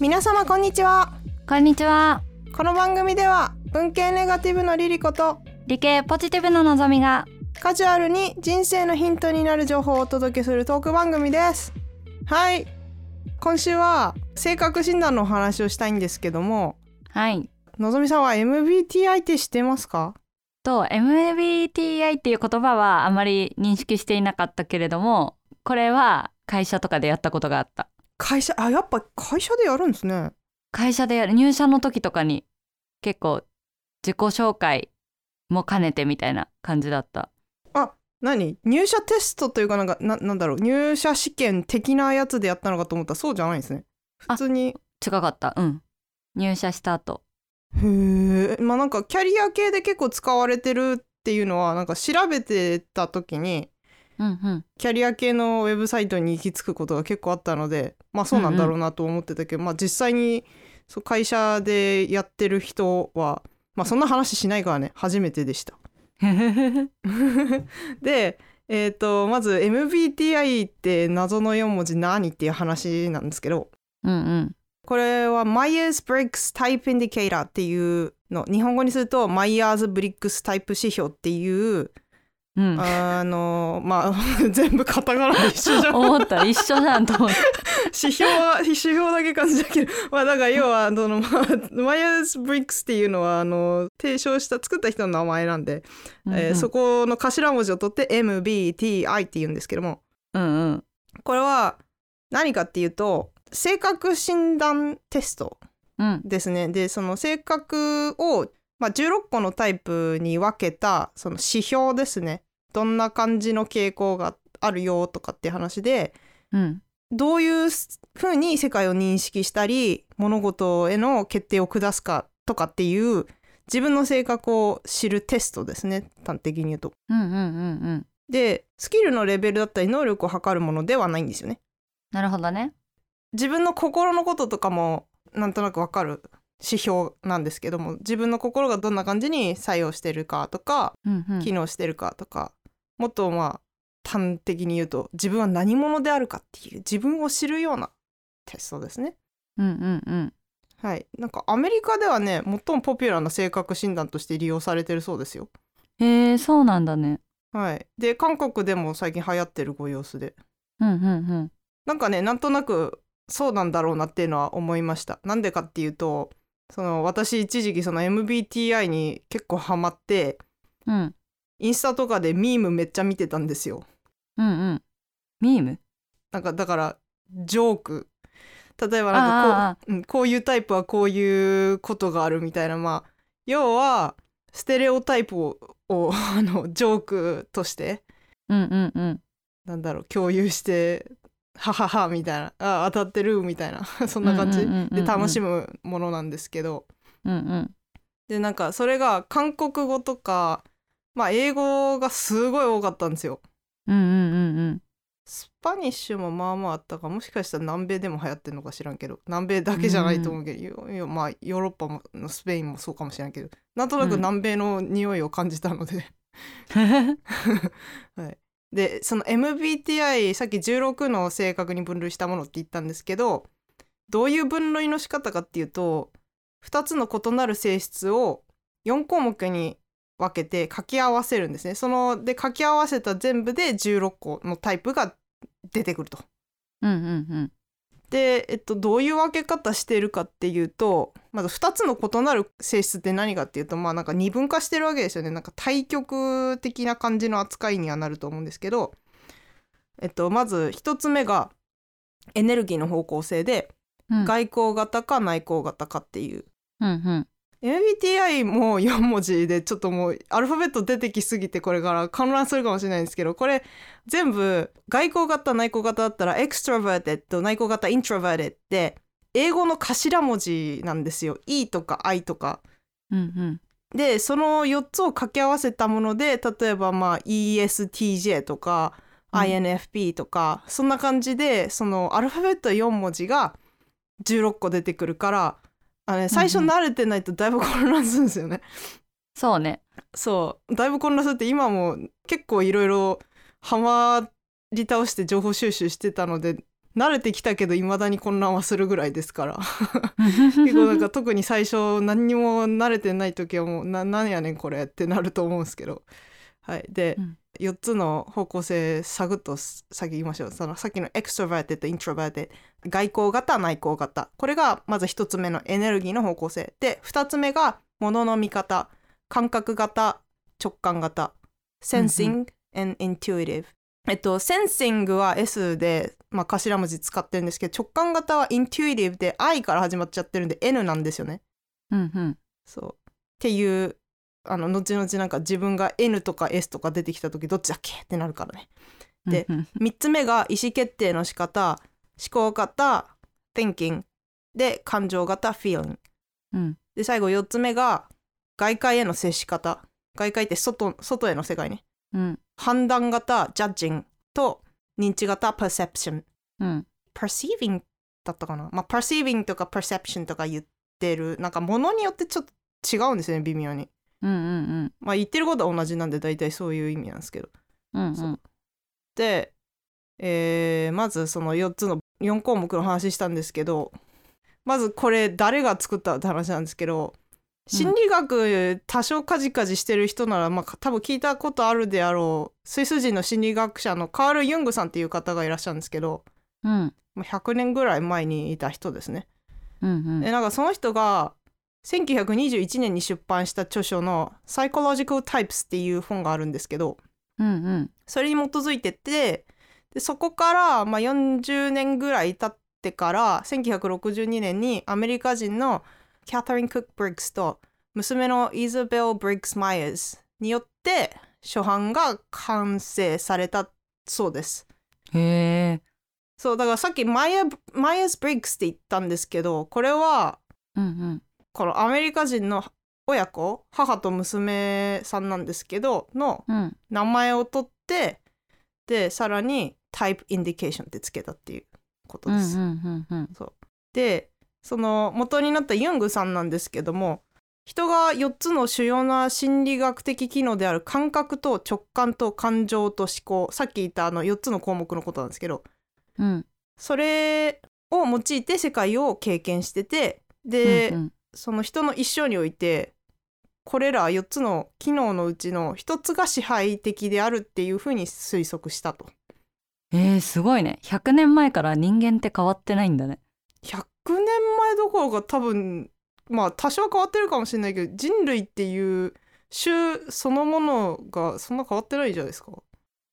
皆様こんにちは。こんにちは。この番組では文系ネガティブのリリコと理系ポジティブののぞみが。カジュアルに人生のヒントになる情報をお届けするトーク番組です。はい。今週は性格診断のお話をしたいんですけども。はい。のぞみさんは MBTI って知ってますか？と MBTI っていう言葉はあまり認識していなかったけれどもこれは会社とかでやったことがあった会社あやっぱ会社でやるんですね。会社でやる。入社の時とかに結構自己紹介も兼ねてみたいな感じだった。あ何？入社テストというかなんかななんだろう。入社試験的なやつでやったのかと思ったらそうじゃないんですね。普通に。違かった。うん。入社した後。へえまあなんかキャリア系で結構使われてるっていうのはなんか調べてた時にうんうん。キャリア系のウェブサイトに行き着くことが結構あったのでまあそうなんだろうなと思ってたけど、まあ実際にそう会社でやってる人はまあそんな話しないからね初めてでした。でえー、とまず MBTI って謎の4文字何っていう話なんですけどうんうん。これは Myers-Briggs Type Indicator っていうの。日本語にすると Myers-Briggs タイプ指標っていううん。あのまあ 全部カタカナで一緒じゃん。思った一緒じゃんと思って。指標は指標だけ感じだけど まあだから要はあの、まあ、マイヤーズ・ブリックスっていうのはあの提唱した作った人の名前なんで、えーそこの頭文字を取って MBTI って言うんですけども。うんうん。これは何かっていうと性格診断テストうん。ですね。でその性格を、まあ、16個のタイプに分けたその指標ですねどんな感じの傾向があるよとかって話でうんどういうふうに世界を認識したり物事への決定を下すかとかっていう自分の性格を知るテストですね端的に言うと。うんうんうんうんでスキルのレベルだったり能力を測るものではないんですよね。なるほどね自分の心のこととかもなんとなくわかる指標なんですけども自分の心がどんな感じに作用してるかとかうんうん機能してるかとか、もっとまあ端的に言うと自分は何者であるかっていう自分を知るようなテストですね。うんうんうん。はい、なんかアメリカではね最もポピュラーな性格診断として利用されてるそうですよ。へえそうなんだね。はい、で韓国でも最近流行ってるご様子で。うんうんうん。なんかねなんとなくそうなんだろうなっていうのは思いました。なんでかっていうとその私一時期その MBTI に結構ハマってうんインスタとかでミームめっちゃ見てたんですよ。うんうん。ミーム？なんかだからジョーク。例えばなんかこううんこういうタイプはこういうことがあるみたいな。まあ要はステレオタイプをを あのジョークとして。うんうんうん。なんだろう共有してはははみたいな。あ当たってるみたいな。そんな感じ。で楽しむものなんですけど。うんうん。でなんかそれが韓国語とかまあ英語がすごい多かったんですよ。うんうんうんうん。スパニッシュもまあまああったかもしかしたら南米でも流行ってるのか知らんけど南米だけじゃないと思うけど、いやまあヨーロッパもスペインもそうかもしれんけどなんとなく南米の匂いを感じたので、はい、でその MBTI さっき16の性格に分類したものって言ったんですけどどういう分類の仕方かっていうと2つの異なる性質を4項目に分けて掛け合わせるんですね。そので掛け合わせた全部で16個のタイプが出てくると。うんうんうんで、えっと、どういう分け方してるかっていうとまず2つの異なる性質って何かっていうとまあなんか二分化してるわけですよねなんか対極的な感じの扱いにはなると思うんですけど、えっと、まず1つ目がエネルギーの方向性でうん外交型か内向型かっていううんうん MBTI も4文字でちょっともうアルファベット出てきすぎてこれから混乱するかもしれないんですけどこれ全部外交型内向型だったら extroverted と内向型 introverted って英語の頭文字なんですよ。E とか I とか。うんうん。でその4つを掛け合わせたもので例えばまあ ESTJ とかうん。INFP とか、そんな感じでそのアルファベット4文字が16個出てくるからあのね、最初慣れてないとだいぶ混乱するんですよね。そうね。そう。だいぶ混乱するって今も結構いろいろハマり倒して情報収集してたので慣れてきたけど未だに混乱はするぐらいですから。結構なんか特に最初何にも慣れてない時はもうななんやねんこれってなると思うんですけどはい。で、うん。4つの方向性サクッと先言いましょうそのさっきの extroverted introverted 外向型内向型。これがまず1つ目のエネルギーの方向性。で2つ目が物の見方。感覚型直感型。Sensing and Intuitive、えっと Sensing は S で、まあ、頭文字使ってるんですけど直感型は Intuitive で I から始まっちゃってるんで N なんですよね。うんうん。そう。っていうあの後々なんか自分が N とか S とか出てきた時どっちだっけ？ってなるからね。でうんうん。3つ目が意思決定の仕方思考型 thinking で感情型 feeling うん。で最後4つ目が外界への接し方。外界って外外への世界ね。うん。判断型 judging と認知型 perception うん。perceiving だったかな？まあ perceiving とか perception とか言ってるなんかものによってちょっと違うんですよね微妙にうんうんまあ言ってることは同じなんで大体そういう意味なんですけど。うんそう。で、えーまずその4つの4項目の話したんですけどまずこれ誰が作ったって話なんですけど心理学多少カジカジしてる人なら、まあ、多分聞いたことあるであろうスイス人の心理学者のカール・ユングさんっていう方がいらっしゃるんですけどうん。もう100年ぐらい前にいた人ですね。うんうん。でなんかその人が1921年に出版した著書の「Psychological Types」っていう本があるんですけどうんうん。それに基づいててでそこから、まあ、40年ぐらい経ってから1962年にアメリカ人のキャサリン・クック・ブリッグスと娘のイザベル・ブリッグス・マイヤーズによって初版が完成されたそうです。へえそうだからさっきマイヤーズ・ブリッグスって言ったんですけどこれはうんうんこのアメリカ人の親子母と娘さんなんですけどのうん。名前を取ってでさらにタイプインディケーションってつけたっていうことです。うんうんうんうん。でその元になったユングさんなんですけども人が4つの主要な心理学的機能である感覚と直感と感情と思考さっき言ったあの4つの項目のことなんですけどうん。それを用いて世界を経験しててで、うんうんその人の一生においてこれら4つの機能のうちの1つが支配的であるっていうふうに推測したと。えー、すごいね100年前から人間って変わってないんだね100年前どころか多分まあ多少変わってるかもしれないけど人類っていう種そのものがそんな変わってないじゃないですか。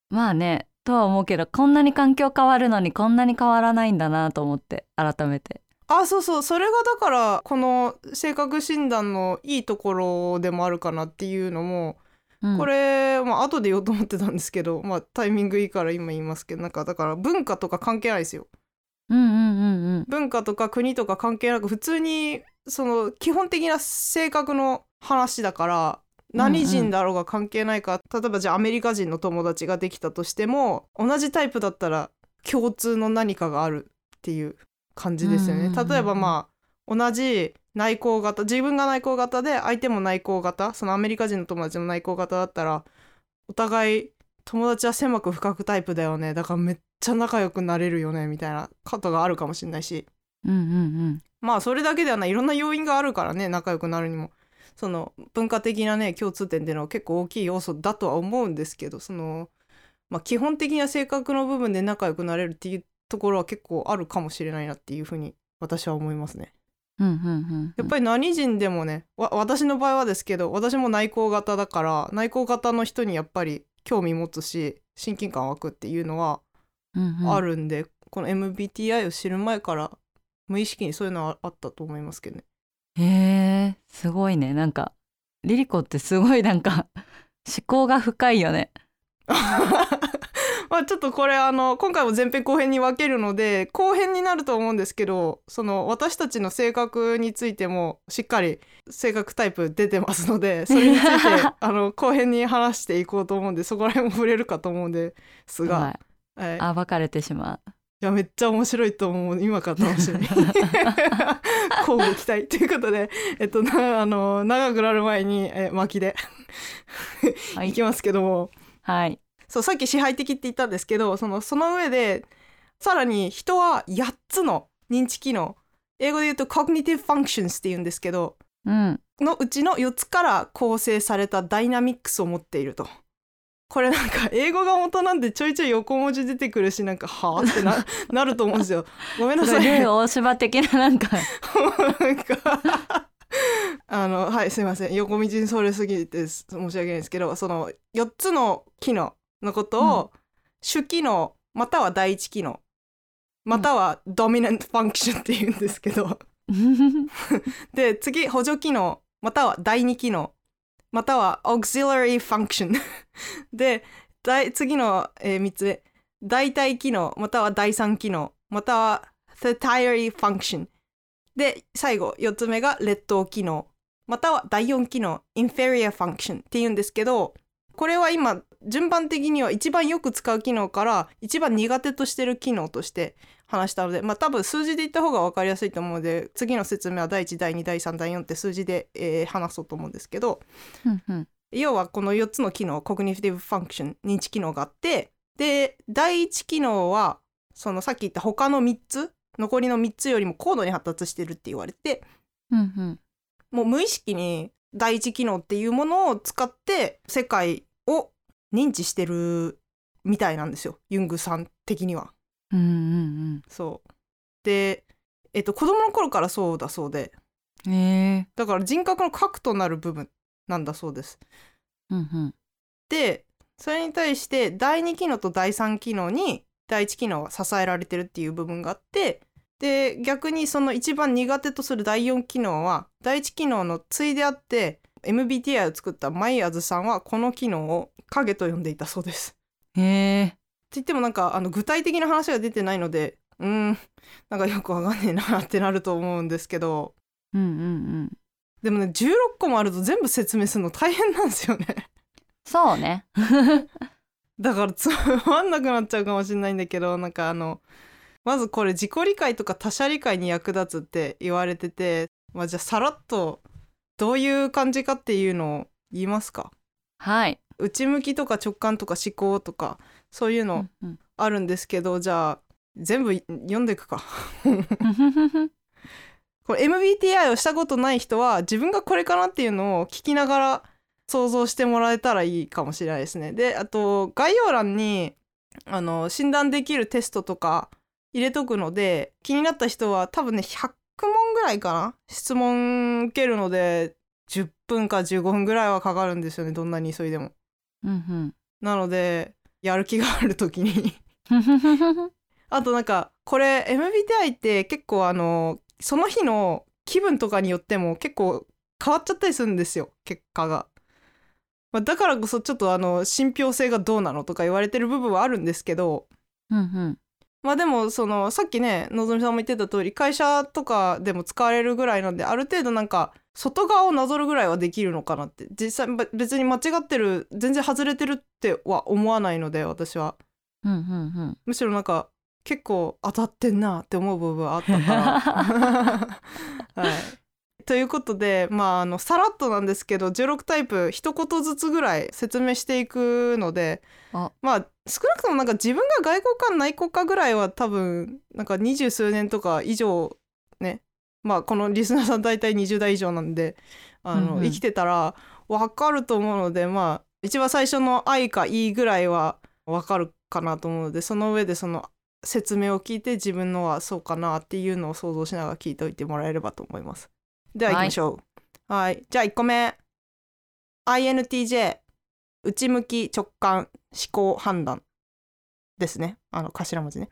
まあねとは思うけどこんなに環境変わるのにこんなに変わらないんだなと思って改めてあそうそう。それがだからこの性格診断のいいところでもあるかなっていうのもうん。これ、まあ後で言おうと思ってたんですけど、まあ、タイミングいいから今言いますけどなんかだから文化とか関係ないですよ。うんうんうんうん。文化とか国とか関係なく普通にその基本的な性格の話だから何人だろうが関係ないか、例えばじゃあアメリカ人の友達ができたとしても同じタイプだったら共通の何かがあるっていう感じですよね。うんうんうんうん。例えばまあ同じ内向型自分が内向型で相手も内向型そのアメリカ人の友達も内向型だったらお互い友達は狭く深くタイプだよね。だからめっちゃ仲良くなれるよねみたいなことがあるかもしれないし。うんうんまあそれだけではない。いろんな要因があるからね仲良くなるにも。その文化的なね共通点っていうのは結構大きい要素だとは思うんですけどその、まあ、基本的な性格の部分で仲良くなれるっていうところは結構あるかもしれないなっていうふうに私は思いますね。うんうんうんうんやっぱり何人でもねわ私の場合はですけど私も内向型だから内向型の人にやっぱり興味持つし親近感湧くっていうのはうんうんあるんで、この MBTI を知る前から無意識にそういうのはあったと思いますけどね。へえすごいねなんかリリコってすごいなんか思考が深いよね まあちょっとこれあの今回も前編後編に分けるので後編になると思うんですけどその私たちの性格についてもしっかり性格タイプ出てますので それについてあの後編に話していこうと思うんでそこら辺も触れるかと思うんですが、はい。はい、い暴かれてしまやめっちゃ面白いと思う今から楽しみ。交互期待ということで、えっと、なあの長くなる前に、え巻きで。いきますけども。はいそうさっき支配的って言ったんですけどそのその上でさらに人は8つの認知機能英語で言うと cognitive functions って言うんですけどうんのうちの4つから構成されたダイナミックスを持っていると。これなんか英語が元なんでちょいちょい横文字出てくるしなんかはあってな なると思うんですよ。ごめんなさい。大芝的ななんか なんかあのはいすいません横道にそれすぎて申し訳ないですけどその4つの機能のことを主機能または第一機能またはドミナントファンクションって言うんですけど。で次補助機能または第二機能または auxiliary function で第次の、えー3つ目代替機能または第三機能または tertiary function で最後4つ目が劣等機能または第4機能 inferior function っていうんですけどこれは今順番的には一番よく使う機能から一番苦手としてる機能として話したのでまあ多分数字で言った方が分かりやすいと思うので次の説明は第1第2第3第4って数字で、えー話そうと思うんですけどうんうん。要はこの4つの機能 cognitive function 認知機能があってで第1機能はそのさっき言った他の3つ残りの3つよりも高度に発達してるって言われてうんうん。もう無意識に第一機能っていうものを使って世界を認知してるみたいなんですよ。ユングさん的には。うんうんそう。で、えっと、子供の頃からそうだそうで。え。だから人格の核となる部分なんだそうです。うんうん。でそれに対して第2機能と第3機能に第1機能は支えられてるっていう部分があってで逆にその一番苦手とする第4機能は第1機能の対であって MBTI を作ったマイアズさんはこの機能を影と呼んでいたそうです。へえって言ってもなんかあの具体的な話が出てないのでうーんなんかよくわかんねえなってなると思うんですけどうんうんうんでもね16個もあると全部説明するの大変なんですよね。そうね だからつまんなくなっちゃうかもしれないんだけどなんかあのまずこれ自己理解とか他者理解に役立つって言われてて、まあ、じゃあさらっとどういう感じかっていうのを言いますか？はい。内向きとか直感とか思考とかそういううのんうん。あるんですけど、じゃあ全部読んでいくか。これ MBTI をしたことない人は自分がこれかなっていうのを聞きながら想像してもらえたらいいかもしれないですね。であと概要欄にあの診断できるテストとか入れとくので気になった人は多分ね100問ぐらいかな？質問受けるので10分か15分ぐらいはかかるんですよねどんなに急いでも。うんなのでやる気がある時に。う んあとなんかこれ MBTI って結構あのその日の気分とかによっても結構変わっちゃったりするんですよ結果が。まあ、だからこそちょっとあの信憑性がどうなのとか言われてる部分はあるんですけど。うんうんまあでもそのさっきねのぞみさんも言ってた通り会社とかでも使われるぐらいなんである程度なんか外側をなぞるぐらいはできるのかなって実際べ別に間違ってる全然外れてるっては思わないので私は。うんうんむしろなんか結構当たってんなって思う部分はあったから。はい、ということでまああのさらっとなんですけど16タイプ一言ずつぐらい説明していくのであまあ少なくともなんか自分が外国か内国かぐらいは多分なんか二十数年とか以上ねまあこのリスナーさん大体20代以上なんであの、うんうん生きてたら分かると思うのでまあ一番最初の「愛」か「いい」ぐらいは分かるかなと思うのでその上でその説明を聞いて自分のはそうかなっていうのを想像しながら聞いておいてもらえればと思います。では行きましょう。はいじゃあ1個目 INTJ 内向き直感思考判断ですね。あの頭文字ね、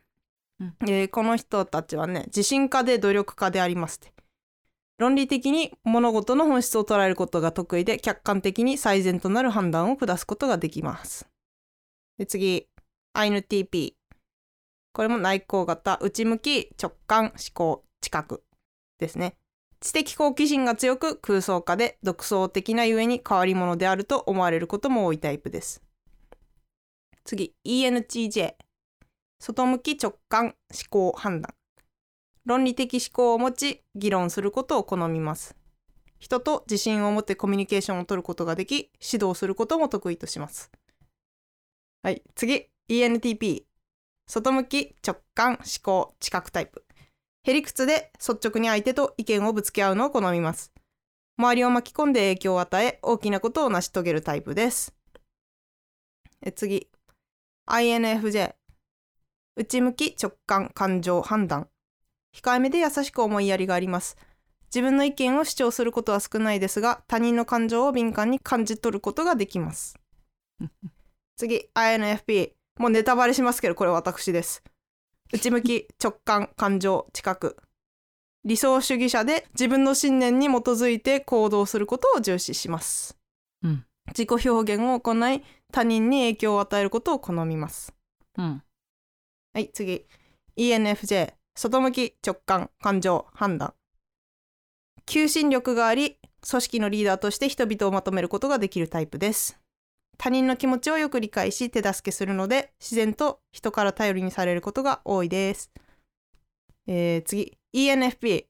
うん。えーこの人たちはね自信家で努力家でありますって。論理的に物事の本質を捉えることが得意で客観的に最善となる判断を下すことができます。で次。INTP これも内向型内向き直感思考知覚ですね知的好奇心が強く空想家で独創的なゆえに変わり者であると思われることも多いタイプです。次 ENTJ 外向き直感思考判断。論理的思考を持ち議論することを好みます。人と自信を持ってコミュニケーションを取ることができ指導することも得意とします。はい次 ENTP 外向き直感思考知覚タイプ。へりくつで率直に相手と意見をぶつけ合うのを好みます。周りを巻き込んで影響を与え大きなことを成し遂げるタイプです。え次。INFJ 内向き直感感情判断。控えめで優しく思いやりがあります。自分の意見を主張することは少ないですが他人の感情を敏感に感じ取ることができます。次。INFP もうネタバレしますけどこれ私です。内向き直感感情知覚理想主義者で自分の信念に基づいて行動することを重視します、うん。自己表現を行い他人に影響を与えることを好みます。うん。はい次。ENFJ 外向き直感感情判断。求心力があり組織のリーダーとして人々をまとめることができるタイプです他人の気持ちをよく理解し手助けするので自然と人から頼りにされることが多いです、えー次 ENFP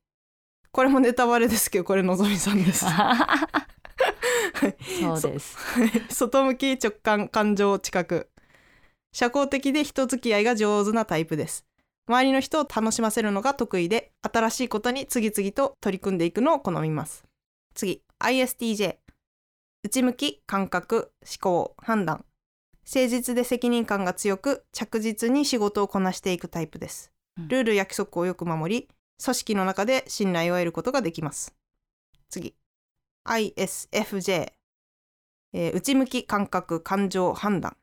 これもネタバレですけどこれのぞみさんですそうです外向き直感感情知覚社交的で人付き合いが上手なタイプです周りの人を楽しませるのが得意で新しいことに次々と取り組んでいくのを好みます次 ISTJ 内向き感覚思考判断。誠実で責任感が強く着実に仕事をこなしていくタイプです。うん。ルール約束をよく守り組織の中で信頼を得ることができます。次。ISFJ えー内向き感覚感情判断。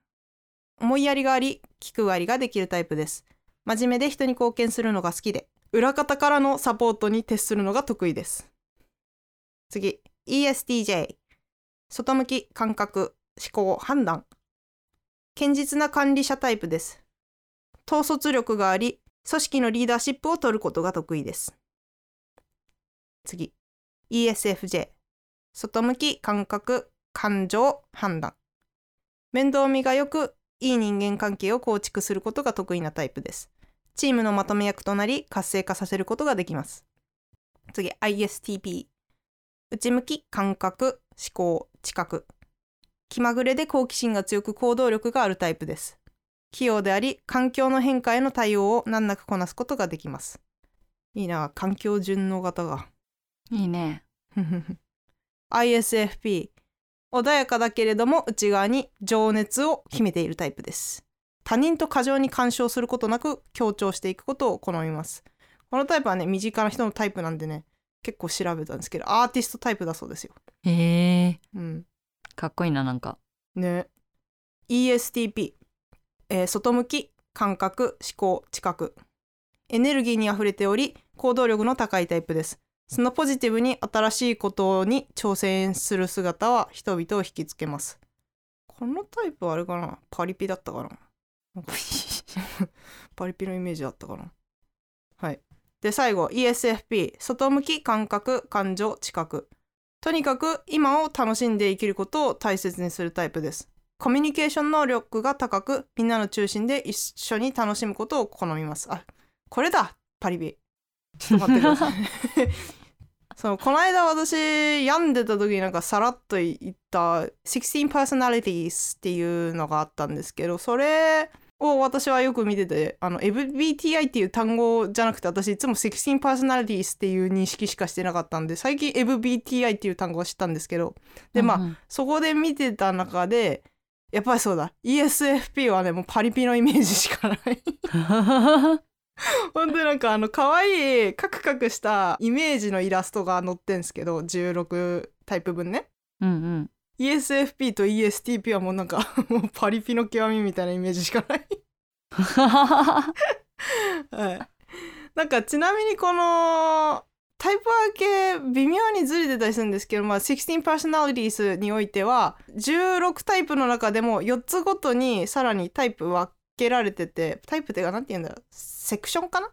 思いやりがあり気配りができるタイプです。真面目で人に貢献するのが好きで裏方からのサポートに徹するのが得意です。次。ESTJ 外向き感覚思考判断。堅実な管理者タイプです。統率力があり組織のリーダーシップを取ることが得意です。次。ESFJ 外向き感覚感情判断。面倒見がよくいい人間関係を構築することが得意なタイプです。チームのまとめ役となり活性化させることができます。次。ISTP 内向き感覚思考知覚。気まぐれで好奇心が強く行動力があるタイプです。器用であり環境の変化への対応を難なくこなすことができます。いいな環境順応型が。いいね。ISFP 穏やかだけれども内側に情熱を秘めているタイプです。他人と過剰に干渉することなく強調していくことを好みます。このタイプはね身近な人のタイプなんでね結構調べたんですけどアーティストタイプだそうですよ。へえうん。かっこいいななんか。ね。ESTP、えー外向き感覚思考知覚。エネルギーにあふれており行動力の高いタイプです。そのポジティブに新しいことに挑戦する姿は人々を引きつけます。このタイプはあれかな？パリピだったかな？パリピのイメージだったかな？はいで最後 ESFP 外向き感覚感情知覚。とにかく今を楽しんで生きることを大切にするタイプです。コミュニケーション能力が高くみんなの中心で一緒に楽しむことを好みます。あこれだパリピちょっと待ってください。そうこの間私病んでた時になんかさらっと言った16 personalities っていうのがあったんですけどそれを私はよく見ててあの MBTI っていう単語じゃなくて私いつも16 personalities っていう認識しかしてなかったんで最近 MBTI っていう単語を知ったんですけどでまあ、うんうん。そこで見てた中でやっぱりそうだ。ESFP はねもうパリピのイメージしかない。本当になんかあの可愛いカクカクしたイメージのイラストが載ってんすけど16タイプ分ね。うんうん ESFP と ESTP はもうなんか もうパリピの極みみたいなイメージしかない。はい、なんかちなみにこのタイプ分け微妙にずれてたりするんですけど、まあ、16 personalities においては16タイプの中でも4つごとにさらにタイプ分けられててタイプっていうか何て言うんだろうセクションかな？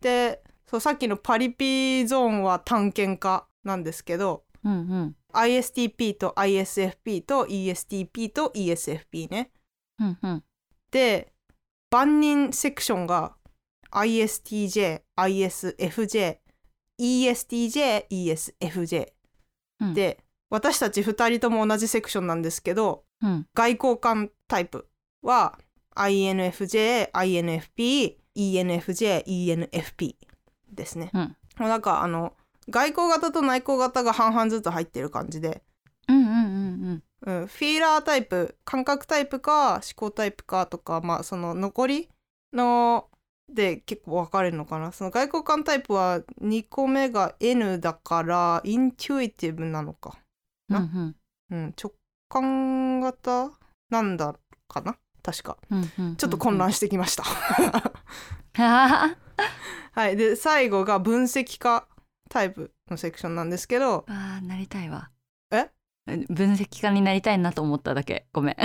でそうさっきのパリピゾーンは探検家なんですけどうんうん。ISTP と ISFP と ESTP と ESFP ね。うんうん。で万人セクションが ISTJ、ISFJ、ESTJ、ESFJ うん。で私たち2人とも同じセクションなんですけどうん。外交官タイプは INFJ、INFP、ENFJ、ENFP ですね。うん。なんかあの外交型と内向型が半々ずつ入ってる感じで、うんうんうんうん、フィーラータイプ感覚タイプか思考タイプかとかまあその残りので結構分かれるのかな。その外交官タイプは2個目が N だからインチュイティブなのか、うんうん。うん、直感型なんだかな？確か。うんうんちょっと混乱してきました、あ はい。で最後が分析家タイプのセクションなんですけど。あなりたいわ。え？分析家になりたいなと思っただけ。ごめん。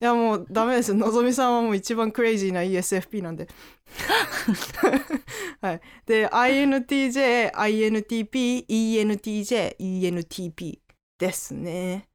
いやもうダメです。のぞみさんはもう一番クレイジーな ESFP なんで。はい。で INTJ、INTP、ENTJ、ENTP ですね。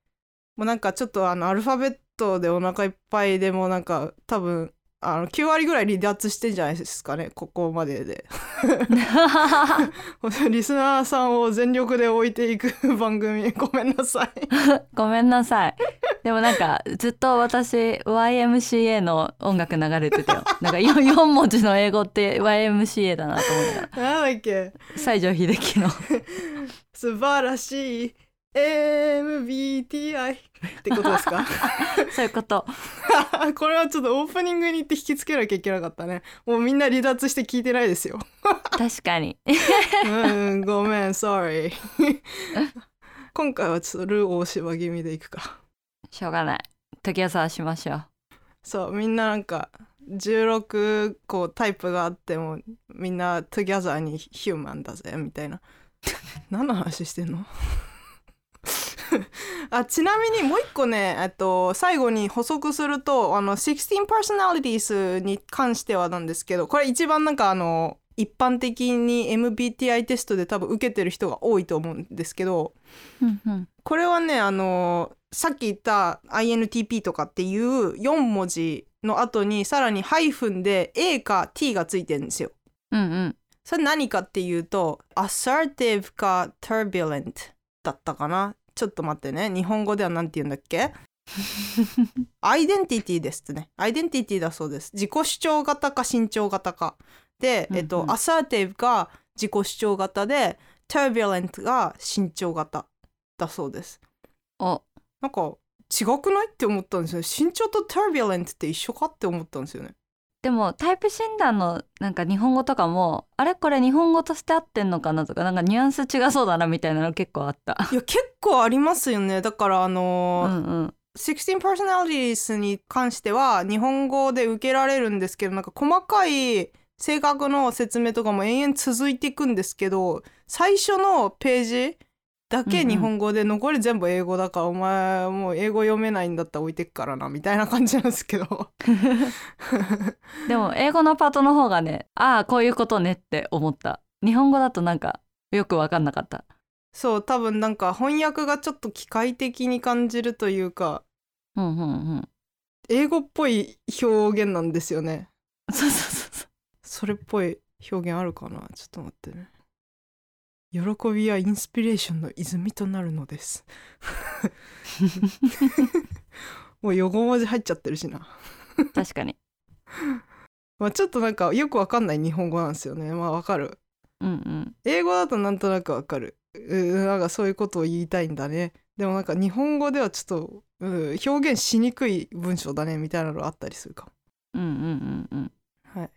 もうなんかちょっとあのアルファベットでお腹いっぱいでもうなんか多分あの9割ぐらい離脱してんじゃないですかねここまでで。リスナーさんを全力で置いていく 番組。ごめんなさい。ごめんなさい。でもなんかずっと私 YMCA の音楽流れてたよ。なんか 4, 4文字の英語って YMCA だなと思いながら。なんだっけ。西城秀樹の。素晴らしい MBTI ってことですか？そういうこと。これはちょっとオープニングに行って引きつけなきゃいけなかったね。もうみんな離脱して聞いてないですよ。確かに。うんごめん sorry 今回はちょっとルー大芝気味でいくか。しょうがない。時はさしましょう。そうみんななんか16個タイプがあってもみんな together に human だぜみたいな。何の話してんの？あちなみにもう一個ねえっと最後に補足するとあの16 personalities に関してはなんですけどこれ一番なんかあの一般的に MBTI テストで多分受けてる人が多いと思うんですけどうんうん。これはねあのさっき言った INTP とかっていう4文字の後にさらにハイフンで A か T がついてるんですよ。うんうん。それ何かっていうと assertive か turbulent だったかなちょっと待ってね。日本語では何て言うんだっけ？アイデンティティですね。アイデンティティだそうです。自己主張型か慎重型か。で、えっとうん。うん assertive が自己主張型で turbulent が慎重型だそうです。おなんか違くないって思ったんですよ慎重と turbulent って一緒かって思ったんですよねでもタイプ診断のなんか日本語とかもあれこれ日本語として合ってんのかなとかなんかニュアンス違そうだなみたいなの結構あった。いや結構ありますよねだからあうのーんうん16 personalities に関しては日本語で受けられるんですけどなんか細かい性格の説明とかも延々続いていくんですけど最初のページだけ日本語で残り全部英語だから、お前もう英語読めないんだったら置いてっからなみたいな感じなんですけど。でも英語のパートの方がねああこういうことねって思った。日本語だとなんかよく分かんなかった。そう多分なんか翻訳がちょっと機械的に感じるというかうんうんうん。英語っぽい表現なんですよね。そうそうそうそう。それっぽい表現あるかな？ちょっと待ってね喜びはインスピレーションの泉となるのです。もう横文字入っちゃってるしな。確かに。まあちょっとなんかよくわかんない日本語なんですよね。まあわかる。うんうん。英語だとなんとなくわかる。うなんかそういうことを言いたいんだね。でもなんか日本語ではちょっとう表現しにくい文章だね。みたいなのあったりするかも。うんうんうんうん。はい。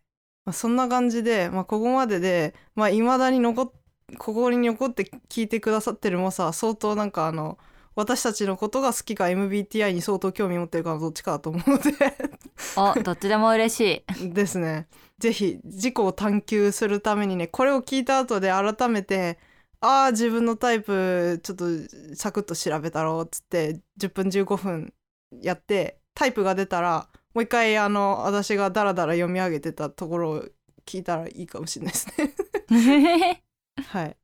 まあ、そんな感じで、まあ、ここまででまあ、未だに残っここに残って聞いてくださってるもさ相当なんかあの私たちのことが好きか MBTI に相当興味持ってるかのどっちかだと思うので。おどっちでも嬉しい。ですね。是非自己を探求するためにねこれを聞いた後で改めてああ自分のタイプちょっとサクッと調べたろうっつって10分15分やってタイプが出たらもう一回あの私がダラダラ読み上げてたところを聞いたらいいかもしれないですね。はい。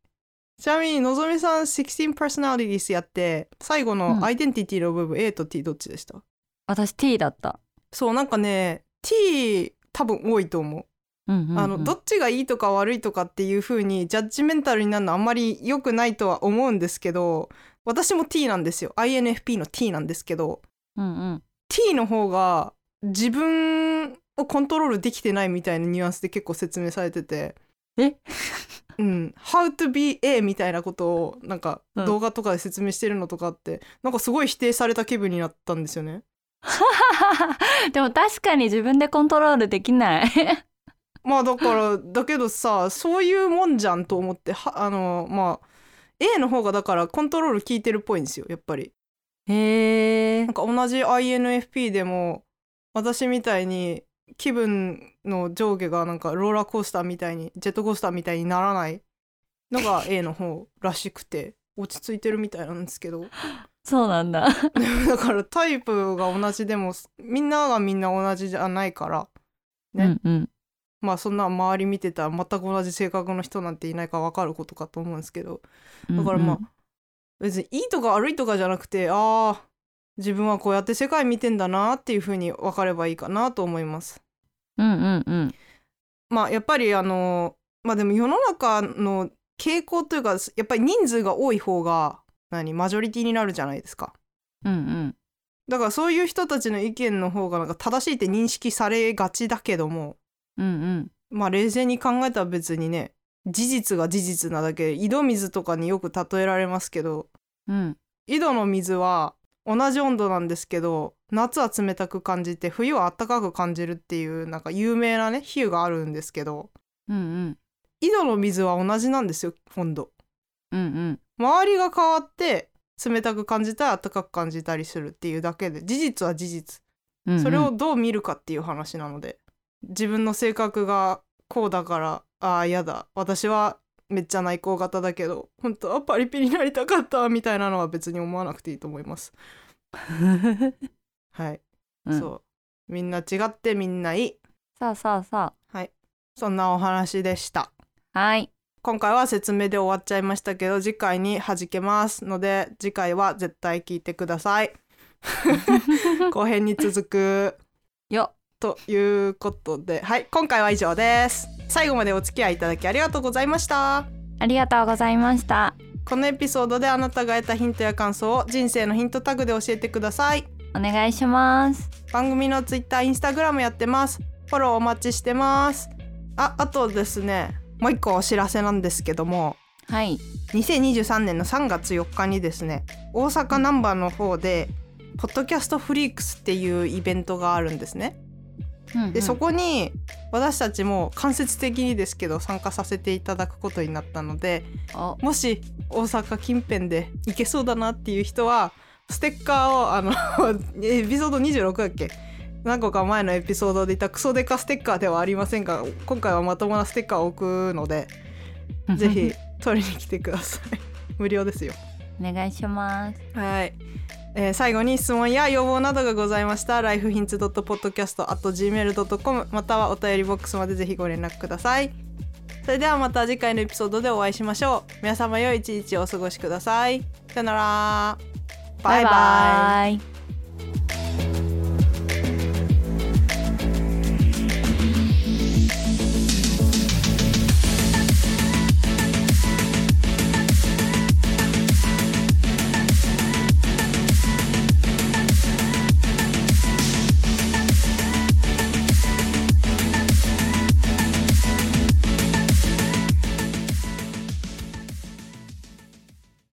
ちなみにのぞみさん16 personalities やって最後うん。のアイデンティティの部分、A と T どっちでした？私 T だった。そうなんかね T 多分多いと思う。うんうんうん。あのどっちがいいとか悪いとかっていう風にジャッジメンタルになるのあんまり良くないとは思うんですけど私も T なんですよ。INFP の T なんですけど。うんうん。T の方が自分をコントロールできてないみたいなニュアンスで結構説明されてて。え？うん「How to be A」みたいなことをなんかうん動画とかで説明してるのとかあって、なんかすごい否定された気分になったんですよね。でも確かに自分でコントロールできない まあだからだけどさそういうもんじゃんと思ってはあのまあ A の方がだからコントロール効いてるっぽいんですよやっぱり。へえなんか同じ INFP でも私みたいに気分の上下がなんかローラーコースターみたいにジェットコースターみたいにならないのが A の方らしくて落ち着いてるみたいなんですけど。そうなんだ。だからタイプが同じでもみんながみんな同じじゃないからね。うんうん。まあそんな周り見てたら全く同じ性格の人なんていないか分かることかと思うんですけど。だからまあ、別にいいとか悪いとかじゃなくてああ自分はこうやって世界見てんだなっていう風に分かればいいかなと思います。うんうんうんまあやっぱりあのまあでも世の中の傾向というかやっぱり人数が多い方が何マジョリティになるじゃないですか。うんうんだからそういう人たちの意見の方がなんか正しいって認識されがちだけどもうんうんまあ冷静に考えたら別にね事実が事実なだけで井戸水とかによく例えられますけどうん井戸の水は同じ温度なんですけど夏は冷たく感じて冬は暖かく感じるっていうなんか有名なね比喩があるんですけどうんうん。井戸の水は同じなんですよ温度。うんうん。周りが変わって冷たく感じたり暖かく感じたりするっていうだけで事実は事実。うんうん。それをどう見るかっていう話なので自分の性格がこうだからああやだ。私はめっちゃ内向型だけど本当はパリピになりたかったみたいなのは別に思わなくていいと思います。はい、うん。そう。みんな違ってみんないい。さあさあさはい。そんなお話でした。あはい。今回は説明で終わっちゃいましたけど次回に弾けますので次回は絶対聞いてください。後編に続く。よということではい今回は以上です。最後までお付き合いいただきありがとうございました。ありがとうございました。このエピソードであなたが得たヒントや感想を人生のヒントタグで教えてください。お願いします。番組のツイッターインスタグラムやってます。フォローお待ちしてます。ああとですねもう一個お知らせなんですけども。はい。2023年の3月4日にですね大阪難波の方でポッドキャストフリークスっていうイベントがあるんですねうんうん。でそこに私たちも間接的にですけど参加させていただくことになったのでおもし大阪近辺で行けそうだなっていう人はステッカーをあの エピソード26だっけ？何個か前のエピソードで言ったクソデカステッカーではありませんが今回はまともなステッカーを置くのでぜひ取りに来てください。無料ですよお願いします。はい、えー最後に質問や要望などがございましたら lifehints.podcast.gmail.com またはお便りボックスまでぜひご連絡ください。それではまた次回のエピソードでお会いしましょう。皆様良い一日をお過ごしください。さよなら。バイバイ。バイバイ